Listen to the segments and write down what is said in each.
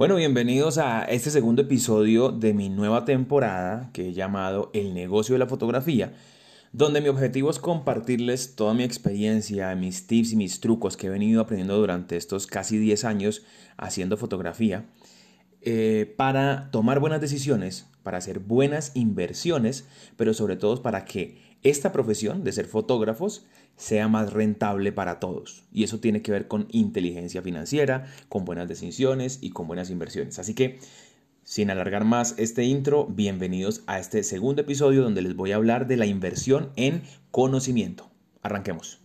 Bueno, bienvenidos a este segundo episodio de mi nueva temporada que he llamado El negocio de la fotografía, donde mi objetivo es compartirles toda mi experiencia, mis tips y mis trucos que he venido aprendiendo durante estos casi 10 años haciendo fotografía, eh, para tomar buenas decisiones, para hacer buenas inversiones, pero sobre todo para que esta profesión de ser fotógrafos sea más rentable para todos. Y eso tiene que ver con inteligencia financiera, con buenas decisiones y con buenas inversiones. Así que, sin alargar más este intro, bienvenidos a este segundo episodio donde les voy a hablar de la inversión en conocimiento. Arranquemos.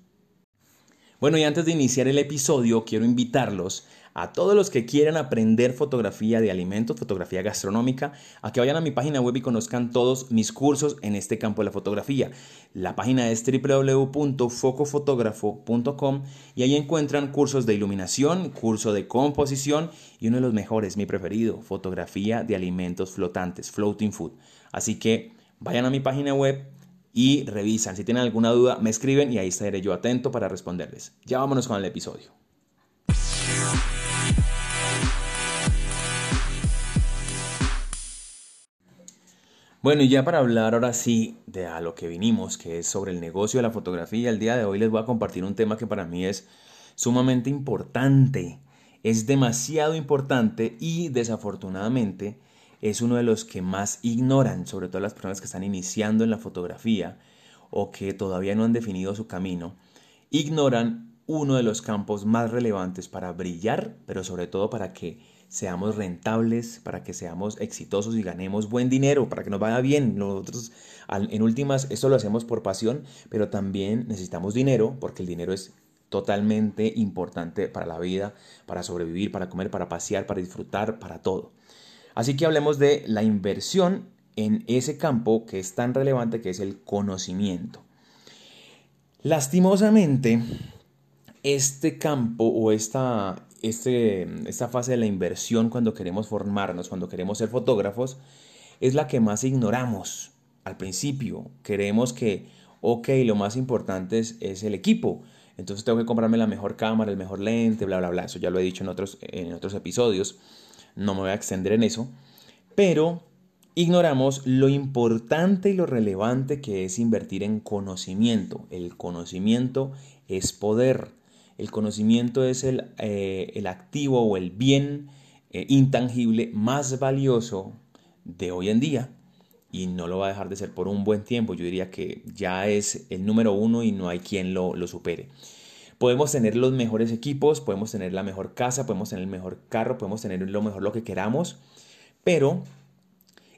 Bueno, y antes de iniciar el episodio, quiero invitarlos a todos los que quieran aprender fotografía de alimentos, fotografía gastronómica, a que vayan a mi página web y conozcan todos mis cursos en este campo de la fotografía. La página es www.focofotógrafo.com y ahí encuentran cursos de iluminación, curso de composición y uno de los mejores, mi preferido, fotografía de alimentos flotantes, floating food. Así que vayan a mi página web y revisan. Si tienen alguna duda, me escriben y ahí estaré yo atento para responderles. Ya vámonos con el episodio. Bueno, y ya para hablar ahora sí de a lo que vinimos, que es sobre el negocio de la fotografía, el día de hoy les voy a compartir un tema que para mí es sumamente importante, es demasiado importante y desafortunadamente es uno de los que más ignoran, sobre todo las personas que están iniciando en la fotografía o que todavía no han definido su camino, ignoran uno de los campos más relevantes para brillar, pero sobre todo para que seamos rentables, para que seamos exitosos y ganemos buen dinero, para que nos vaya bien. Nosotros, en últimas, esto lo hacemos por pasión, pero también necesitamos dinero, porque el dinero es totalmente importante para la vida, para sobrevivir, para comer, para pasear, para disfrutar, para todo. Así que hablemos de la inversión en ese campo que es tan relevante que es el conocimiento. Lastimosamente, este campo o esta, este, esta fase de la inversión cuando queremos formarnos, cuando queremos ser fotógrafos, es la que más ignoramos al principio. Queremos que, ok, lo más importante es, es, el equipo. Entonces tengo que comprarme la mejor cámara, el mejor lente, bla, bla, bla. Eso ya lo he dicho en otros, en otros episodios. No me voy a extender en eso. Pero ignoramos lo importante y lo relevante que es invertir en conocimiento. El conocimiento es poder. El conocimiento es el, eh, el activo o el bien eh, intangible más valioso de hoy en día y no lo va a dejar de ser por un buen tiempo. Yo diría que ya es el número uno y no hay quien lo, lo supere. Podemos tener los mejores equipos, podemos tener la mejor casa, podemos tener el mejor carro, podemos tener lo mejor lo que queramos, pero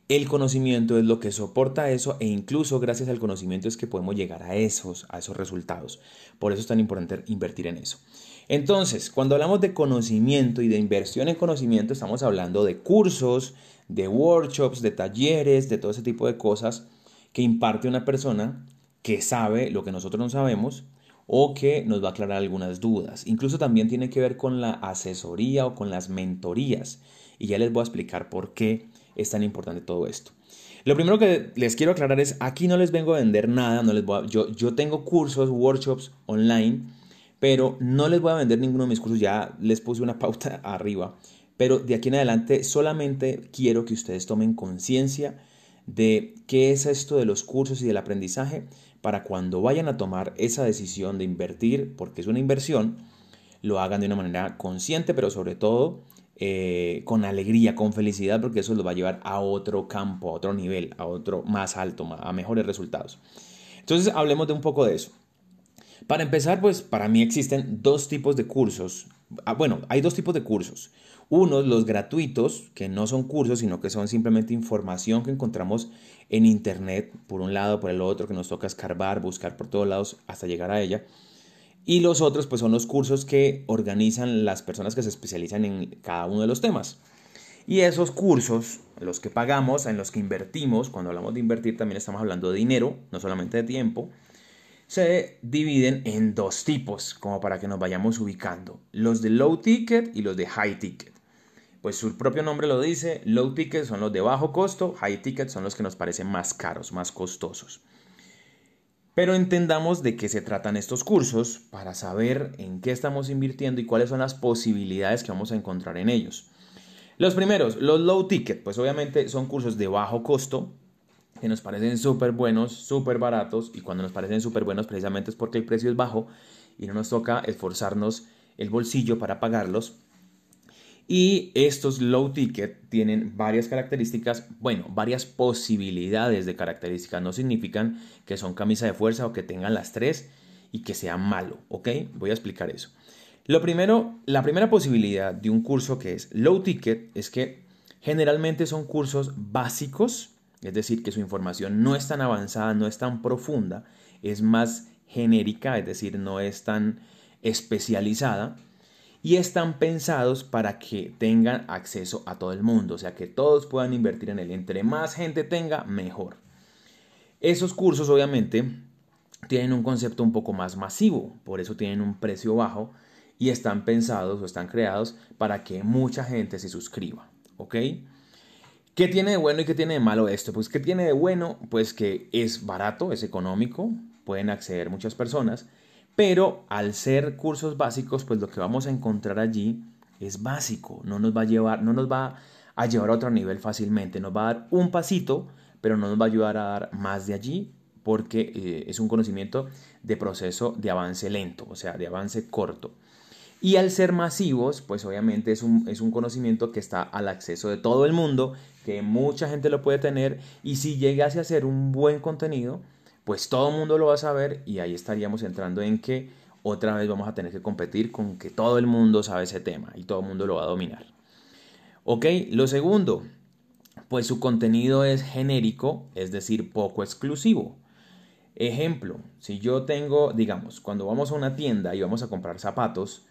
el conocimiento es lo que soporta eso e incluso gracias al conocimiento es que podemos llegar a esos, a esos resultados. Por eso es tan importante invertir en eso. Entonces, cuando hablamos de conocimiento y de inversión en conocimiento, estamos hablando de cursos, de workshops, de talleres, de todo ese tipo de cosas que imparte una persona que sabe lo que nosotros no sabemos o que nos va a aclarar algunas dudas. Incluso también tiene que ver con la asesoría o con las mentorías. Y ya les voy a explicar por qué es tan importante todo esto. Lo primero que les quiero aclarar es, aquí no les vengo a vender nada, no les voy yo, yo tengo cursos, workshops online, pero no les voy a vender ninguno de mis cursos, ya les puse una pauta arriba, pero de aquí en adelante solamente quiero que ustedes tomen conciencia de qué es esto de los cursos y del aprendizaje para cuando vayan a tomar esa decisión de invertir, porque es una inversión, lo hagan de una manera consciente, pero sobre todo eh, con alegría, con felicidad, porque eso los va a llevar a otro campo, a otro nivel, a otro más alto, a mejores resultados. Entonces, hablemos de un poco de eso. Para empezar, pues para mí existen dos tipos de cursos. Ah, bueno, hay dos tipos de cursos. Unos, los gratuitos, que no son cursos, sino que son simplemente información que encontramos en Internet, por un lado, por el otro, que nos toca escarbar, buscar por todos lados hasta llegar a ella. Y los otros pues son los cursos que organizan las personas que se especializan en cada uno de los temas. Y esos cursos, los que pagamos, en los que invertimos, cuando hablamos de invertir también estamos hablando de dinero, no solamente de tiempo, se dividen en dos tipos, como para que nos vayamos ubicando. Los de low ticket y los de high ticket. Pues su propio nombre lo dice, low ticket son los de bajo costo, high ticket son los que nos parecen más caros, más costosos. Pero entendamos de qué se tratan estos cursos para saber en qué estamos invirtiendo y cuáles son las posibilidades que vamos a encontrar en ellos. Los primeros, los low ticket, pues obviamente son cursos de bajo costo, que nos parecen súper buenos, súper baratos, y cuando nos parecen súper buenos precisamente es porque el precio es bajo y no nos toca esforzarnos el bolsillo para pagarlos. Y estos low ticket tienen varias características, bueno, varias posibilidades de características. No significan que son camisa de fuerza o que tengan las tres y que sea malo, ¿ok? Voy a explicar eso. Lo primero, la primera posibilidad de un curso que es low ticket es que generalmente son cursos básicos, es decir, que su información no es tan avanzada, no es tan profunda, es más genérica, es decir, no es tan especializada y están pensados para que tengan acceso a todo el mundo, o sea, que todos puedan invertir en él. Entre más gente tenga, mejor. Esos cursos obviamente tienen un concepto un poco más masivo, por eso tienen un precio bajo y están pensados o están creados para que mucha gente se suscriba, ¿ok? ¿Qué tiene de bueno y qué tiene de malo esto? Pues ¿qué tiene de bueno? Pues que es barato, es económico, pueden acceder muchas personas, pero al ser cursos básicos, pues lo que vamos a encontrar allí es básico, no nos va a llevar, no nos va a llevar a otro nivel fácilmente, nos va a dar un pasito, pero no nos va a ayudar a dar más de allí porque eh, es un conocimiento de proceso de avance lento, o sea, de avance corto. Y al ser masivos, pues obviamente es un, es un conocimiento que está al acceso de todo el mundo, que mucha gente lo puede tener. Y si llegase a ser un buen contenido, pues todo el mundo lo va a saber y ahí estaríamos entrando en que otra vez vamos a tener que competir con que todo el mundo sabe ese tema y todo el mundo lo va a dominar. Ok, lo segundo, pues su contenido es genérico, es decir, poco exclusivo. Ejemplo, si yo tengo, digamos, cuando vamos a una tienda y vamos a comprar zapatos,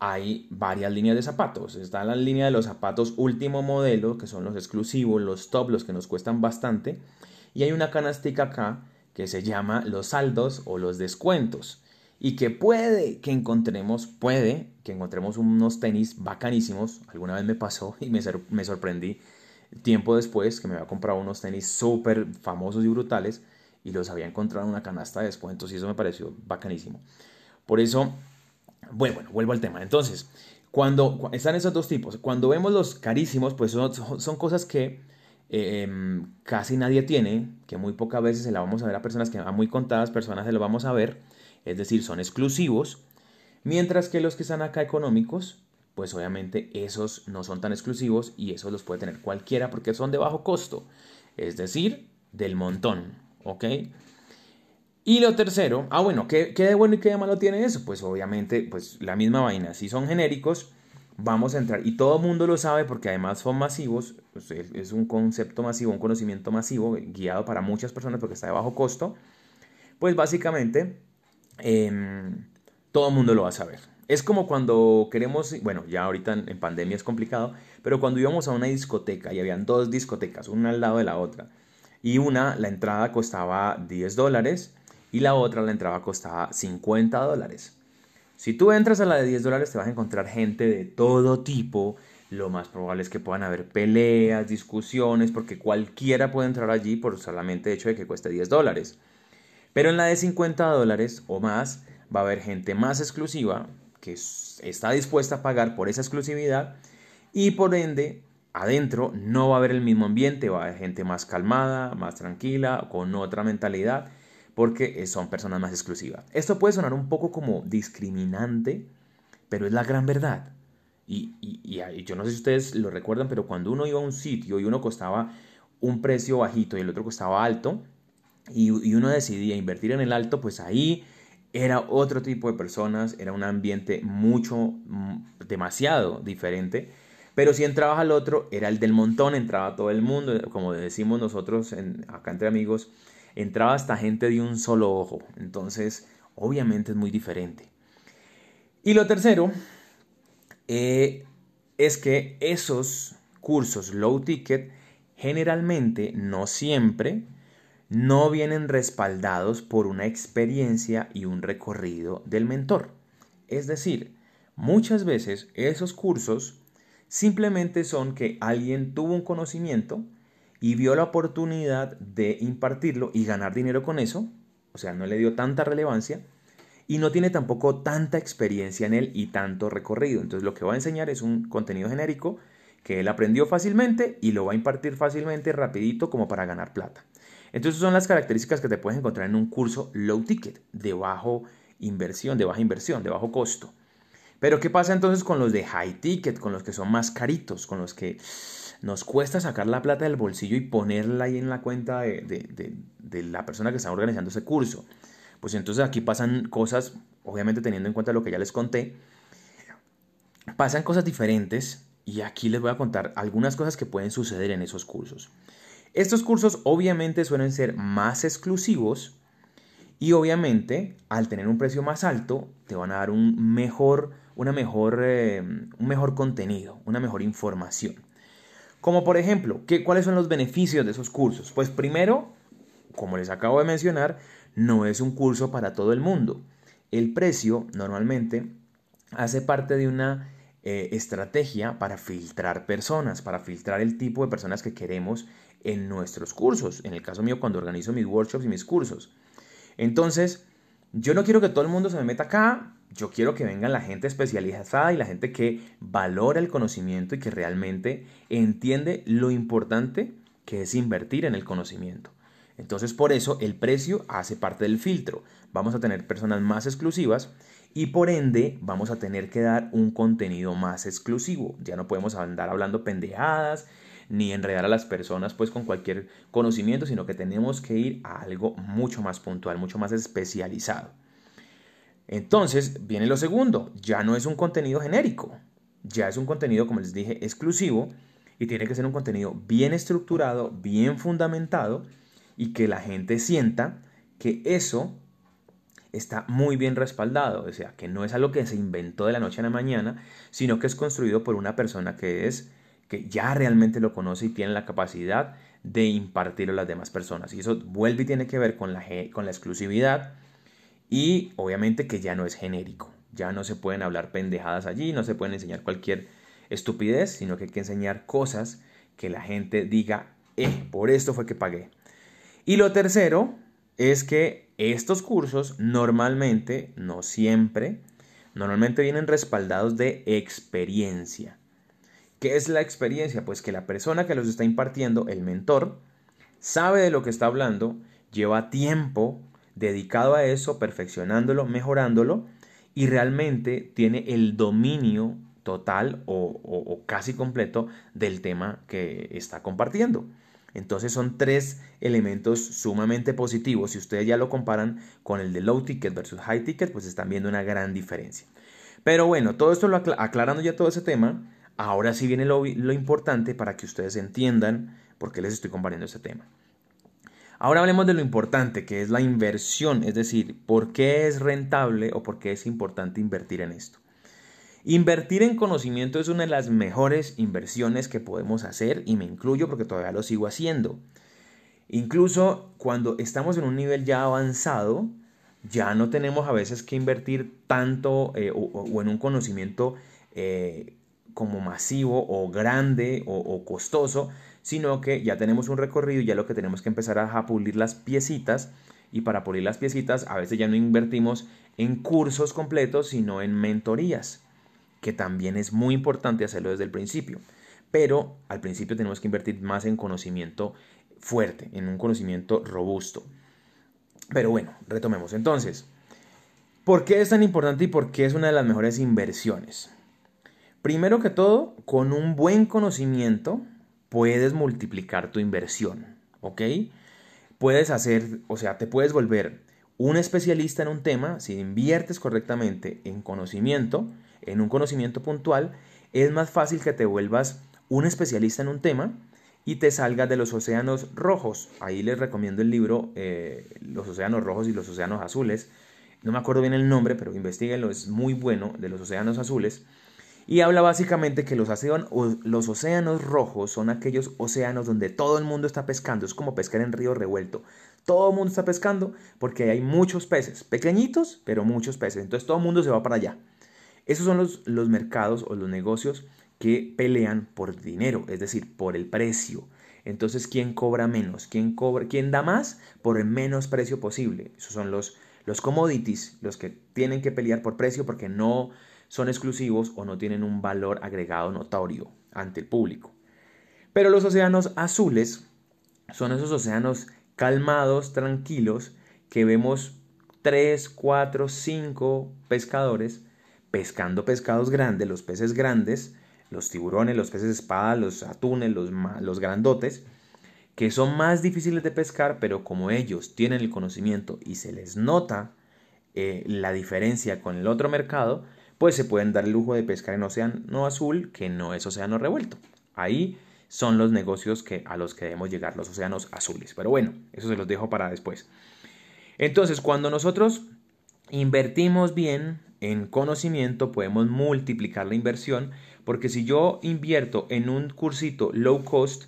hay varias líneas de zapatos. Está la línea de los zapatos último modelo, que son los exclusivos, los top, los que nos cuestan bastante. Y hay una canastica acá que se llama los saldos o los descuentos. Y que puede que encontremos, puede que encontremos unos tenis bacanísimos. Alguna vez me pasó y me, sorprendí tiempo después que me había comprado unos tenis súper famosos y brutales y los había encontrado en una canasta de descuentos y eso me pareció bacanísimo. Por eso bueno, bueno, vuelvo al tema. Entonces, cuando están esos dos tipos, cuando vemos los carísimos, pues son, son cosas que em, casi nadie tiene, que muy pocas veces se la vamos a ver a personas que a muy contadas personas se lo vamos a ver, es decir, son exclusivos, mientras que los que están acá económicos, pues obviamente esos no son tan exclusivos y esos los puede tener cualquiera porque son de bajo costo, es decir, del montón, ¿ok? Y lo tercero, ah bueno, ¿qué, ¿qué, de bueno y qué de malo tiene eso? Pues obviamente, pues la misma vaina, si son genéricos, vamos a entrar, y todo el mundo lo sabe porque además son masivos, pues es un concepto masivo, un conocimiento masivo, guiado para muchas personas porque está de bajo costo, pues básicamente em, todo el mundo lo va a saber. Es como cuando queremos, bueno, ya ahorita en pandemia es complicado, pero cuando íbamos a una discoteca y habían dos discotecas, una al lado de la otra, y una, la entrada costaba 10 dólares, y la otra, la entrada costaba 50 dólares. Si tú entras a la de 10 dólares te vas a encontrar gente de todo tipo. Lo más probable es que puedan haber peleas, discusiones, porque cualquiera puede entrar allí por solamente el hecho de que cueste 10 dólares. Pero en la de 50 dólares o más va a haber gente más exclusiva que está dispuesta a pagar por esa exclusividad y por ende adentro no va a haber el mismo ambiente, va a haber gente más calmada, más tranquila, con otra mentalidad porque eh, son personas más exclusivas. Esto puede sonar un poco como discriminante, pero es la gran verdad. Y, yo no sé si ustedes lo recuerdan, pero cuando uno iba a un sitio y uno costaba un precio bajito y el otro costaba alto, y, uno decidía invertir en el alto, pues ahí era otro tipo de personas, era un ambiente mucho, mm, demasiado diferente. Pero si entrabas al otro, era el del montón, entraba todo el mundo, como decimos nosotros acá entre amigos, entraba hasta gente de un solo ojo. Entonces, obviamente es muy diferente. Y lo tercero eh, es que esos cursos low ticket generalmente, no siempre, no vienen respaldados por una experiencia y un recorrido del mentor. Es decir, muchas veces esos cursos simplemente son que alguien tuvo un conocimiento, y vio la oportunidad de impartirlo y ganar dinero con eso, o sea, no le dio tanta relevancia y no tiene tampoco tanta experiencia en él y tanto recorrido. Entonces lo que va a enseñar es un contenido genérico que él aprendió fácilmente y lo va a impartir fácilmente, rapidito, como para ganar plata. Entonces son las características que te puedes encontrar en un curso low ticket, de bajo inversión, de baja inversión, de bajo costo. Pero ¿qué pasa entonces con los de high ticket, con los que son más caritos, con los que nos cuesta sacar la plata del bolsillo y ponerla ahí en la cuenta de, de la persona que está organizando ese curso? Pues entonces aquí pasan cosas, obviamente teniendo en cuenta lo que ya les conté, pasan cosas diferentes y aquí les voy a contar algunas cosas que pueden suceder en esos cursos. Estos cursos obviamente suelen ser más exclusivos y obviamente al tener un precio más alto te van a dar un mejor, una mejor, eh, un mejor contenido, una mejor información. Como por ejemplo, ¿qué, ¿cuáles son los beneficios de esos cursos? Pues primero, como les acabo de mencionar, no es un curso para todo el mundo. El precio normalmente hace parte de una eh, estrategia para filtrar personas, para filtrar el tipo de personas que queremos en nuestros cursos. En el caso mío, cuando organizo mis workshops y mis cursos. Entonces, yo no quiero que todo el mundo se me meta acá. Yo quiero que venga la gente especializada y la gente que valora el conocimiento y que realmente entiende lo importante que es invertir en el conocimiento. Entonces, por eso el precio hace parte del filtro. Vamos a tener personas más exclusivas y por ende vamos a tener que dar un contenido más exclusivo. Ya no podemos andar hablando pendejadas ni enredar a las personas pues con cualquier conocimiento, sino que tenemos que ir a algo mucho más puntual, mucho más especializado. Entonces viene lo segundo, ya no es un contenido genérico, ya es un contenido, como les dije, exclusivo y tiene que ser un contenido bien estructurado, bien fundamentado y que la gente sienta que eso está muy bien respaldado, o sea, que no es algo que se inventó de la noche a la mañana, sino que es construido por una persona que es que ya realmente lo conoce y tiene la capacidad de impartirlo a las demás personas. Y eso vuelve y tiene que ver con la, con la exclusividad y obviamente que ya no es genérico. Ya no se pueden hablar pendejadas allí, no se pueden enseñar cualquier estupidez, sino que hay que enseñar cosas que la gente diga, eh, por esto fue que pagué. Y lo tercero es que estos cursos normalmente, no siempre, normalmente vienen respaldados de experiencia. ¿Qué es la experiencia? Pues que la persona que los está impartiendo, el mentor, sabe de lo que está hablando, lleva tiempo dedicado a eso, perfeccionándolo, mejorándolo, y realmente tiene el dominio total o, casi completo del tema que está compartiendo. Entonces son tres elementos sumamente positivos. Si ustedes ya lo comparan con el de low ticket versus high ticket, pues están viendo una gran diferencia. Pero bueno, todo esto lo aclarando ya todo ese tema, ahora sí viene lo, importante para que ustedes entiendan por qué les estoy comparando este tema. Ahora hablemos de lo importante, que es la inversión, es decir, por qué es rentable o por qué es importante invertir en esto. Invertir en conocimiento es una de las mejores inversiones que podemos hacer y me incluyo porque todavía lo sigo haciendo. Incluso cuando estamos en un nivel ya avanzado, ya no tenemos a veces que invertir tanto eh, o, en un conocimiento eh, como masivo o grande o, costoso, sino que ya tenemos un recorrido y ya lo que tenemos que empezar a, pulir las piecitas y para pulir las piecitas a veces ya no invertimos en cursos completos, sino en mentorías que también es muy importante hacerlo desde el principio. Pero al principio tenemos que invertir más en conocimiento fuerte, en un conocimiento robusto. Pero bueno, retomemos entonces. ¿Por qué es tan importante y por qué es una de las mejores inversiones? Primero que todo, con un buen conocimiento puedes multiplicar tu inversión, ¿ok? Puedes hacer, o sea, te puedes volver un especialista en un tema si inviertes correctamente en conocimiento en un conocimiento puntual, es más fácil que te vuelvas un especialista en un tema y te salgas de los océanos rojos. Ahí les recomiendo el libro eh, Los océanos rojos y los océanos azules. No me acuerdo bien el nombre, pero investiguenlo, es muy bueno, de los océanos azules. Y habla básicamente que los, océanos rojos son aquellos océanos donde todo el mundo está pescando. Es como pescar en río revuelto. Todo el mundo está pescando porque hay muchos peces, pequeñitos, pero muchos peces. Entonces todo el mundo se va para allá. Esos son los, los mercados o los negocios que pelean por dinero, es decir, por el precio. Entonces, ¿quién cobra menos? ¿Quién, cobra, quién da más por el menos precio posible? Esos son los, los commodities, los que tienen que pelear por precio porque no son exclusivos o no tienen un valor agregado notorio. ante el público. Pero los océanos azules son esos océanos calmados, tranquilos, que vemos 3, 4, 5 pescadores pescando pescados grandes, los peces grandes, los tiburones, los peces espada, los atunes, los, los grandotes, que son más difíciles de pescar, pero como ellos tienen el conocimiento y se les nota eh, la diferencia con el otro mercado, pues se pueden dar el lujo de pescar en océano azul, que no es océano revuelto. Ahí son los negocios que, a los que debemos llegar, los océanos azules. Pero bueno, eso se los dejo para después. Entonces, cuando nosotros invertimos bien en conocimiento, podemos multiplicar la inversión, porque si yo invierto en un cursito low cost,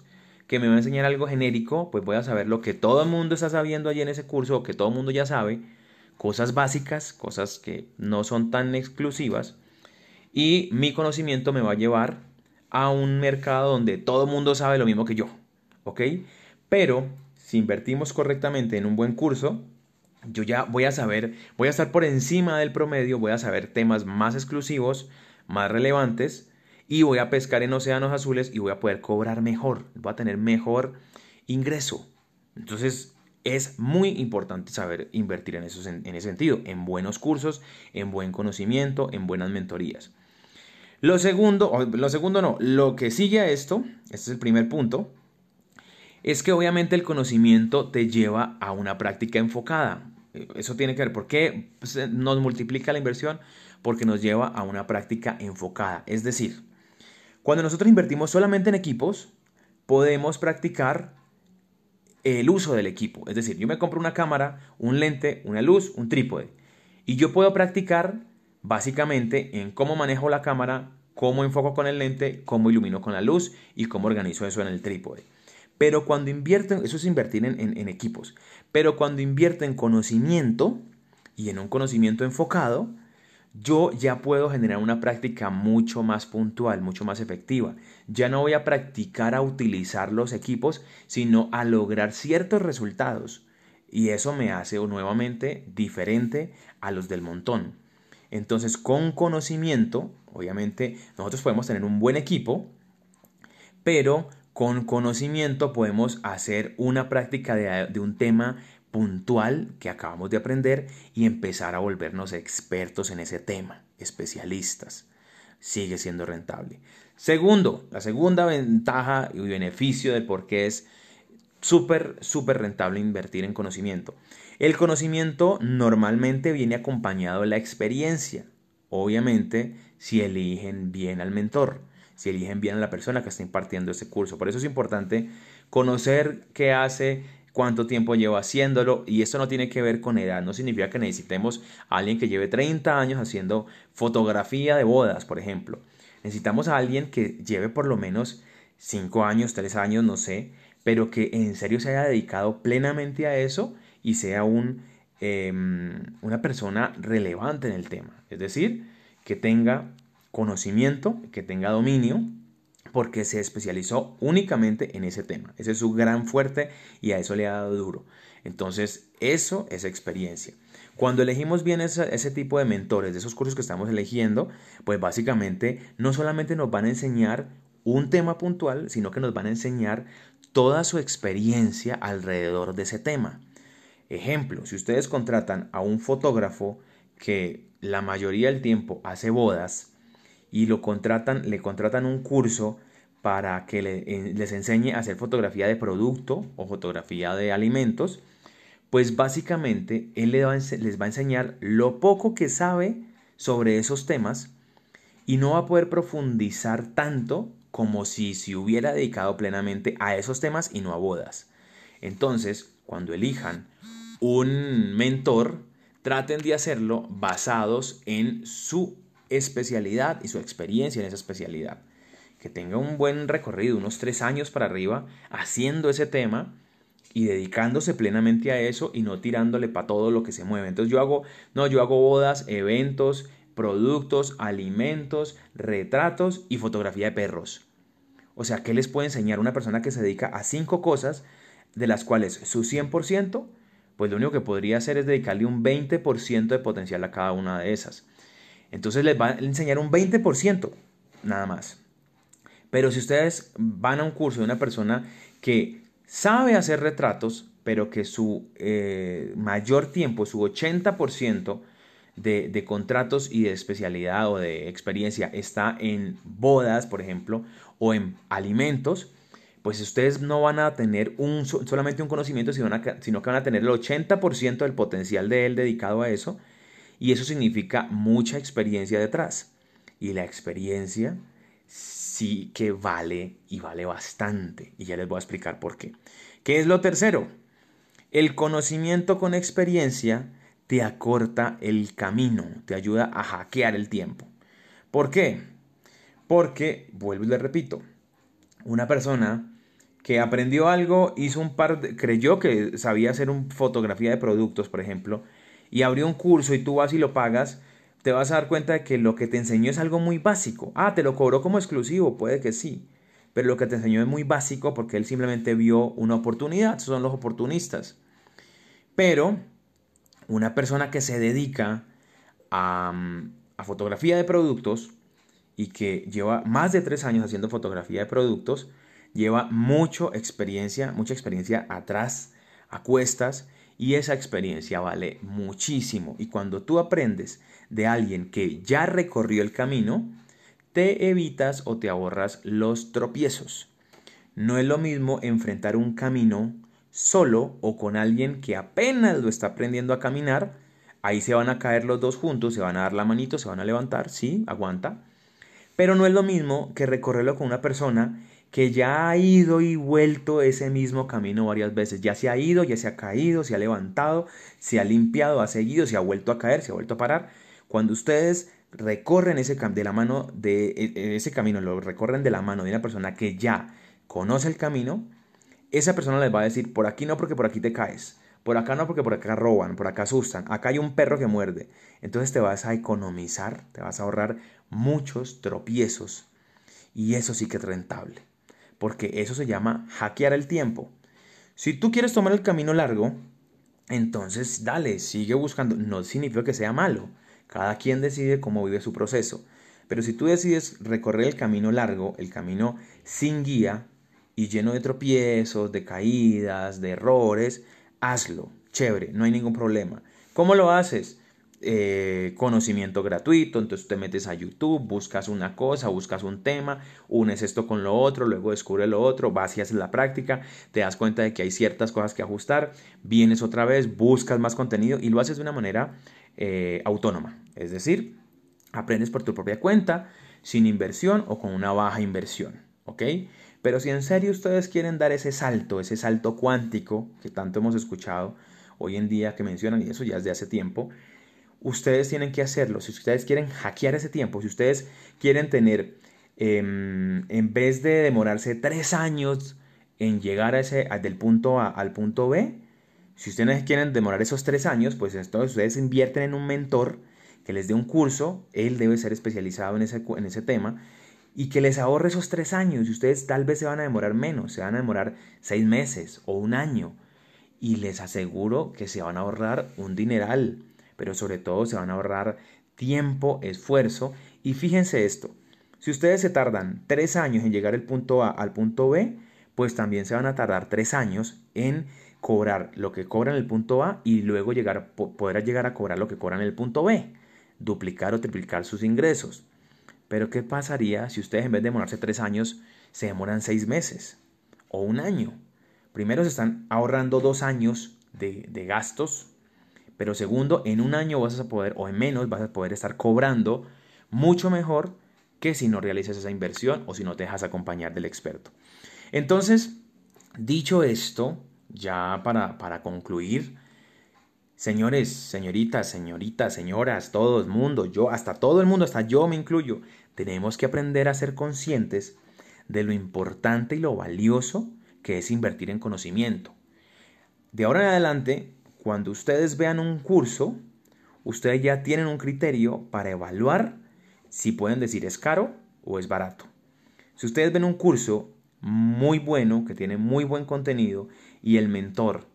que me va a enseñar algo genérico, pues voy a saber lo que todo el mundo está sabiendo allí en ese curso, o que todo el mundo ya sabe, cosas básicas, cosas que no son tan exclusivas, y mi conocimiento me va a llevar a un mercado donde todo el mundo sabe lo mismo que yo, ¿ok? Pero si invertimos correctamente en un buen curso, yo ya voy a saber, voy a estar por encima del promedio, voy a saber temas más exclusivos, más relevantes, y voy a pescar en océanos azules y voy a poder cobrar mejor, voy a tener mejor ingreso. Entonces, es muy importante saber invertir en, eso, en ese sentido, en buenos cursos, en buen conocimiento, en buenas mentorías. Lo segundo, lo segundo no, lo que sigue a esto, este es el primer punto, es que obviamente el conocimiento te lleva a una práctica enfocada. Eso tiene que ver, ¿por qué nos multiplica la inversión? Porque nos lleva a una práctica enfocada. Es decir, cuando nosotros invertimos solamente en equipos, podemos practicar el uso del equipo. Es decir, yo me compro una cámara, un lente, una luz, un trípode. Y yo puedo practicar básicamente en cómo manejo la cámara, cómo enfoco con el lente, cómo ilumino con la luz y cómo organizo eso en el trípode. Pero cuando invierten, eso es invertir en, equipos, pero cuando invierto en conocimiento y en un conocimiento enfocado, yo ya puedo generar una práctica mucho más puntual, mucho más efectiva. Ya no voy a practicar a utilizar los equipos, sino a lograr ciertos resultados. Y eso me hace nuevamente diferente a los del montón. Entonces, con conocimiento, obviamente, nosotros podemos tener un buen equipo, pero con conocimiento podemos hacer una práctica de, de un tema puntual que acabamos de aprender y empezar a volvernos expertos en ese tema, especialistas. Sigue siendo rentable. Segundo, la segunda ventaja y beneficio del por qué es súper, súper rentable invertir en conocimiento. El conocimiento normalmente viene acompañado de la experiencia. Obviamente, si eligen bien al mentor, si eligen bien a la persona que está impartiendo ese curso. Por eso es importante conocer qué hace, cuánto tiempo lleva haciéndolo y esto no tiene que ver con edad, no significa que necesitemos a alguien que lleve 30 años haciendo fotografía de bodas, por ejemplo. Necesitamos a alguien que lleve por lo menos 5 años, 3 años, no sé, pero que en serio se haya dedicado plenamente a eso y sea un, em, una persona relevante en el tema. Es decir, que tenga conocimiento, que tenga dominio porque se especializó únicamente en ese tema. Ese es su gran fuerte y a eso le ha dado duro. Entonces, eso es experiencia. Cuando elegimos bien ese, tipo de mentores, de esos cursos que estamos eligiendo, pues básicamente no solamente nos van a enseñar un tema puntual, sino que nos van a enseñar toda su experiencia alrededor de ese tema. Ejemplo, si ustedes contratan a un fotógrafo que la mayoría del tiempo hace bodas, y lo contratan, le contratan un curso para que les enseñe a hacer fotografía de producto o fotografía de alimentos, pues básicamente él les va, les va a enseñar lo poco que sabe sobre esos temas y no va a poder profundizar tanto como si se hubiera dedicado plenamente a esos temas y no a bodas. Entonces, cuando elijan un mentor, traten de hacerlo basados en su especialidad y su experiencia en esa especialidad. Que tenga un buen recorrido, unos tres años para arriba, haciendo ese tema y dedicándose plenamente a eso y no tirándole para todo lo que se mueve. Entonces yo hago, no, yo hago bodas, eventos, productos, alimentos, retratos y fotografía de perros. O sea, ¿qué les puede enseñar una persona que se dedica a cinco cosas de las cuales su 100%, pues lo único que podría hacer es dedicarle un 20% de potencial a cada una de esas. Entonces les va a enseñar un 20% nada más. Pero si ustedes van a un curso de una persona que sabe hacer retratos, pero que su eh, mayor tiempo, su 80% de, de, contratos y de especialidad o de experiencia está en bodas, por ejemplo, o en alimentos, pues ustedes no van a tener un, solamente un conocimiento, sino, sino que van a tener el 80% del potencial de él dedicado a eso, y eso significa mucha experiencia detrás. Y la experiencia sí que vale y vale bastante, y ya les voy a explicar por qué. ¿Qué es lo tercero? El conocimiento con experiencia te acorta el camino, te ayuda a hackear el tiempo. ¿Por qué? Porque, vuelvo y le repito, una persona que aprendió algo, hizo un par creyó que sabía hacer una fotografía de productos, por ejemplo, y abrió un curso y tú vas y lo pagas, te vas a dar cuenta de que lo que te enseñó es algo muy básico. Ah, te lo cobró como exclusivo, puede que sí, pero lo que te enseñó es muy básico porque él simplemente vio una oportunidad, son los oportunistas. Pero una persona que se dedica a, a fotografía de productos y que lleva más de tres años haciendo fotografía de productos, lleva mucha experiencia, mucha experiencia atrás, a cuestas, y esa experiencia vale muchísimo. Y cuando tú aprendes de alguien que ya recorrió el camino, te evitas o te ahorras los tropiezos. No es lo mismo enfrentar un camino solo o con alguien que apenas lo está aprendiendo a caminar. Ahí se van a caer los dos juntos, se van a dar la manito, se van a levantar, sí, aguanta. Pero no es lo mismo que recorrerlo con una persona que ya ha ido y vuelto ese mismo camino varias veces. Ya se ha ido, ya se ha caído, se ha levantado, se ha limpiado, ha seguido, se ha vuelto a caer, se ha vuelto a parar. Cuando ustedes recorren ese de la mano de e, e, ese camino, lo recorren de la mano de una persona que ya conoce el camino, esa persona les va a decir, por aquí no porque por aquí te caes, por acá no porque por acá roban, por acá asustan, acá hay un perro que muerde. Entonces te vas a economizar, te vas a ahorrar muchos tropiezos y eso sí que es rentable porque eso se llama hackear el tiempo. Si tú quieres tomar el camino largo, entonces dale, sigue buscando. No significa que sea malo. Cada quien decide cómo vive su proceso. Pero si tú decides recorrer el camino largo, el camino sin guía y lleno de tropiezos, de caídas, de errores, hazlo. Chévere, no hay ningún problema. ¿Cómo lo haces? Eh, conocimiento gratuito, entonces te metes a YouTube, buscas una cosa, buscas un tema, unes esto con lo otro, luego descubre lo otro, vas y haces la práctica, te das cuenta de que hay ciertas cosas que ajustar, vienes otra vez, buscas más contenido y lo haces de una manera eh, autónoma, es decir, aprendes por tu propia cuenta, sin inversión o con una baja inversión, ¿ok? Pero si en serio ustedes quieren dar ese salto, ese salto cuántico que tanto hemos escuchado hoy en día que mencionan, y eso ya es de hace tiempo, ustedes tienen que hacerlo. Si ustedes quieren hackear ese tiempo, si ustedes quieren tener, em, en vez de demorarse tres años en llegar a ese, del punto A al punto B, si ustedes quieren demorar esos tres años, pues entonces ustedes invierten en un mentor que les dé un curso, él debe ser especializado en ese, en ese tema, y que les ahorre esos tres años. Y ustedes tal vez se van a demorar menos, se van a demorar seis meses o un año. Y les aseguro que se van a ahorrar un dineral pero sobre todo se van a ahorrar tiempo, esfuerzo y fíjense esto, si ustedes se tardan tres años en llegar del punto A al punto B, pues también se van a tardar tres años en cobrar lo que cobran el punto A y luego llegar, poder llegar a cobrar lo que cobran el punto B, duplicar o triplicar sus ingresos. Pero ¿qué pasaría si ustedes en vez de demorarse tres años se demoran seis meses o un año? Primero se están ahorrando dos años de, de gastos pero segundo, en un año vas a poder, o en menos, vas a poder estar cobrando mucho mejor que si no realizas esa inversión o si no te dejas acompañar del experto. Entonces, dicho esto, ya para, para concluir, señores, señoritas, señoritas, señoras, todo el mundo, yo, hasta todo el mundo, hasta yo me incluyo, tenemos que aprender a ser conscientes de lo importante y lo valioso que es invertir en conocimiento. De ahora en adelante, cuando ustedes vean un curso, ustedes ya tienen un criterio para evaluar si pueden decir es caro o es barato. Si ustedes ven un curso muy bueno, que tiene muy buen contenido y el mentor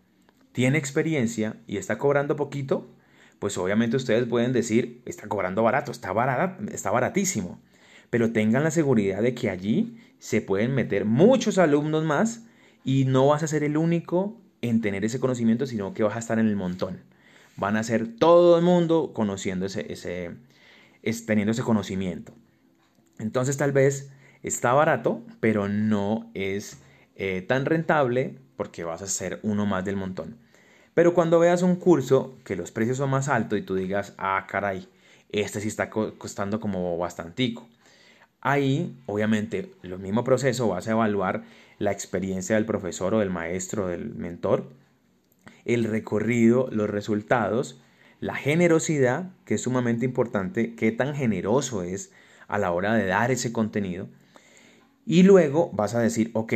tiene experiencia y está cobrando poquito, pues obviamente ustedes pueden decir está cobrando barato, está, barato, está baratísimo. pero tengan la seguridad de que allí se pueden meter muchos alumnos más y no vas a ser el único en tener ese conocimiento, sino que vas a estar en el montón. Van a ser todo el mundo conociendo ese, ese teniendo ese conocimiento. Entonces tal vez está barato, pero no es eh, tan rentable porque vas a ser uno más del montón. Pero cuando veas un curso que los precios son más altos y tú digas, ah, caray, este sí está costando como bastantico. Ahí, obviamente, lo mismo proceso vas a evaluar la experiencia del profesor o del maestro o del mentor, el recorrido, los resultados, la generosidad, que es sumamente importante, qué tan generoso es a la hora de dar ese contenido. Y luego vas a decir, ok,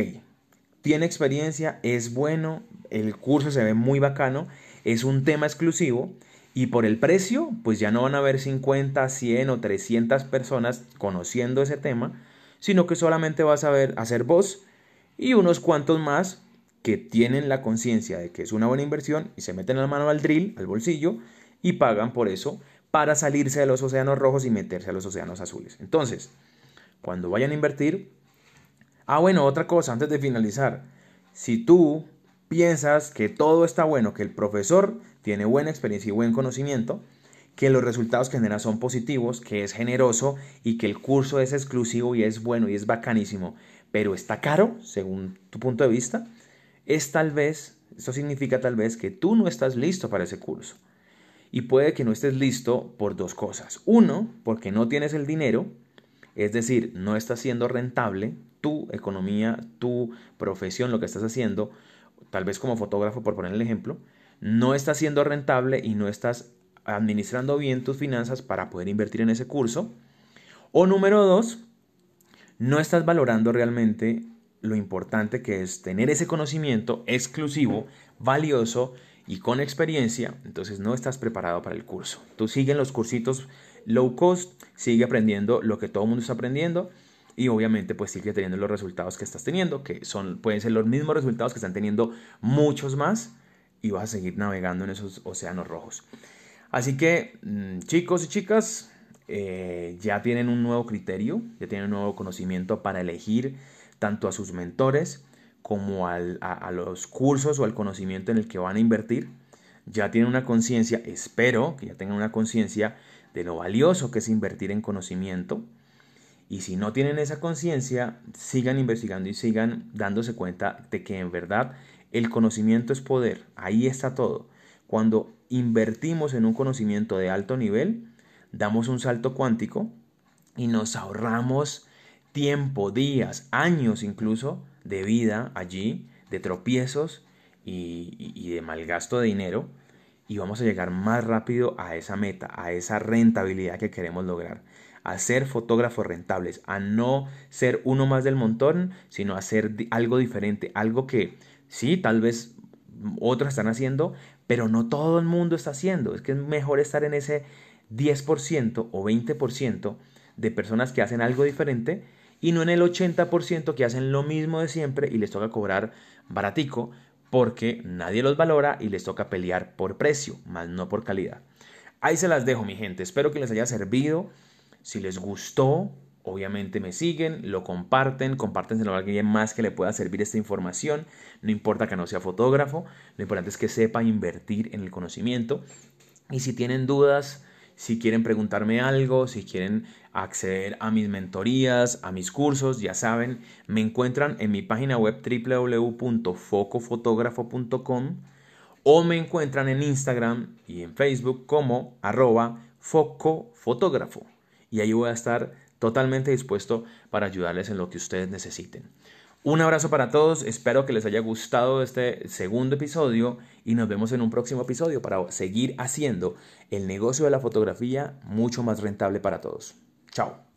tiene experiencia, es bueno, el curso se ve muy bacano, es un tema exclusivo y por el precio, pues ya no van a haber 50, 100 o 300 personas conociendo ese tema, sino que solamente vas a ver hacer vos y unos cuantos más que tienen la conciencia de que es una buena inversión y se meten la mano al drill, al bolsillo y pagan por eso para salirse de los océanos rojos y meterse a los océanos azules. Entonces, cuando vayan a invertir, ah bueno, otra cosa antes de finalizar, si tú piensas que todo está bueno, que el profesor tiene buena experiencia y buen conocimiento, que los resultados que genera son positivos, que es generoso y que el curso es exclusivo y es bueno y es bacanísimo, pero está caro, según tu punto de vista, es tal vez, eso significa tal vez que tú no estás listo para ese curso. Y puede que no estés listo por dos cosas. Uno, porque no tienes el dinero, es decir, no está siendo rentable tu economía, tu profesión, lo que estás haciendo, tal vez como fotógrafo, por poner el ejemplo, no está siendo rentable y no estás administrando bien tus finanzas para poder invertir en ese curso. O número dos, no estás valorando realmente lo importante que es tener ese conocimiento exclusivo, valioso y con experiencia, entonces no estás preparado para el curso. Tú sigue en los cursitos low cost, sigue aprendiendo lo que todo el mundo está aprendiendo y obviamente pues sigue teniendo los resultados que estás teniendo, que son pueden ser los mismos resultados que están teniendo muchos más y vas a seguir navegando en esos océanos rojos. Así que mm, chicos y chicas, eh, ya tienen un nuevo criterio, ya tienen un nuevo conocimiento para elegir tanto a sus mentores como a, los cursos o al conocimiento en el que van a invertir. Ya tienen una conciencia, espero que ya tengan una conciencia de lo valioso que es invertir en conocimiento. Y si no tienen esa conciencia, sigan investigando y sigan dándose cuenta de que en verdad el conocimiento es poder. Ahí está todo. Cuando invertimos en un conocimiento de alto nivel, damos un salto cuántico y nos ahorramos tiempo, días, años incluso de vida allí, de tropiezos y, de malgasto de dinero, y vamos a llegar más rápido a esa meta, a esa rentabilidad que queremos lograr, a ser fotógrafos rentables, a no ser uno más del montón, sino a ser algo diferente, algo que sí, tal vez otros están haciendo, pero no todo el mundo está haciendo. Es que es mejor estar en ese 10% o 20% de personas que hacen algo diferente y no en el 80% que hacen lo mismo de siempre y les toca cobrar baratico porque nadie los valora y les toca pelear por precio, más no por calidad. Ahí se las dejo, mi gente. Espero que les haya servido. Si les gustó, obviamente me siguen, lo comparten, compártenselo a alguien más que le pueda servir esta información. No importa que no sea fotógrafo, lo importante es que sepa invertir en el conocimiento. Y si tienen dudas, si quieren preguntarme algo, si quieren acceder a mis mentorías, a mis cursos, ya saben, me encuentran en mi página web www.focofotografo.com o me encuentran en Instagram y en Facebook como arroba focofotógrafo. Y ahí voy a estar totalmente dispuesto para ayudarles en lo que ustedes necesiten. Un abrazo para todos, espero que les haya gustado este segundo episodio y nos vemos en un próximo episodio para seguir haciendo el negocio de la fotografía mucho más rentable para todos. Chao.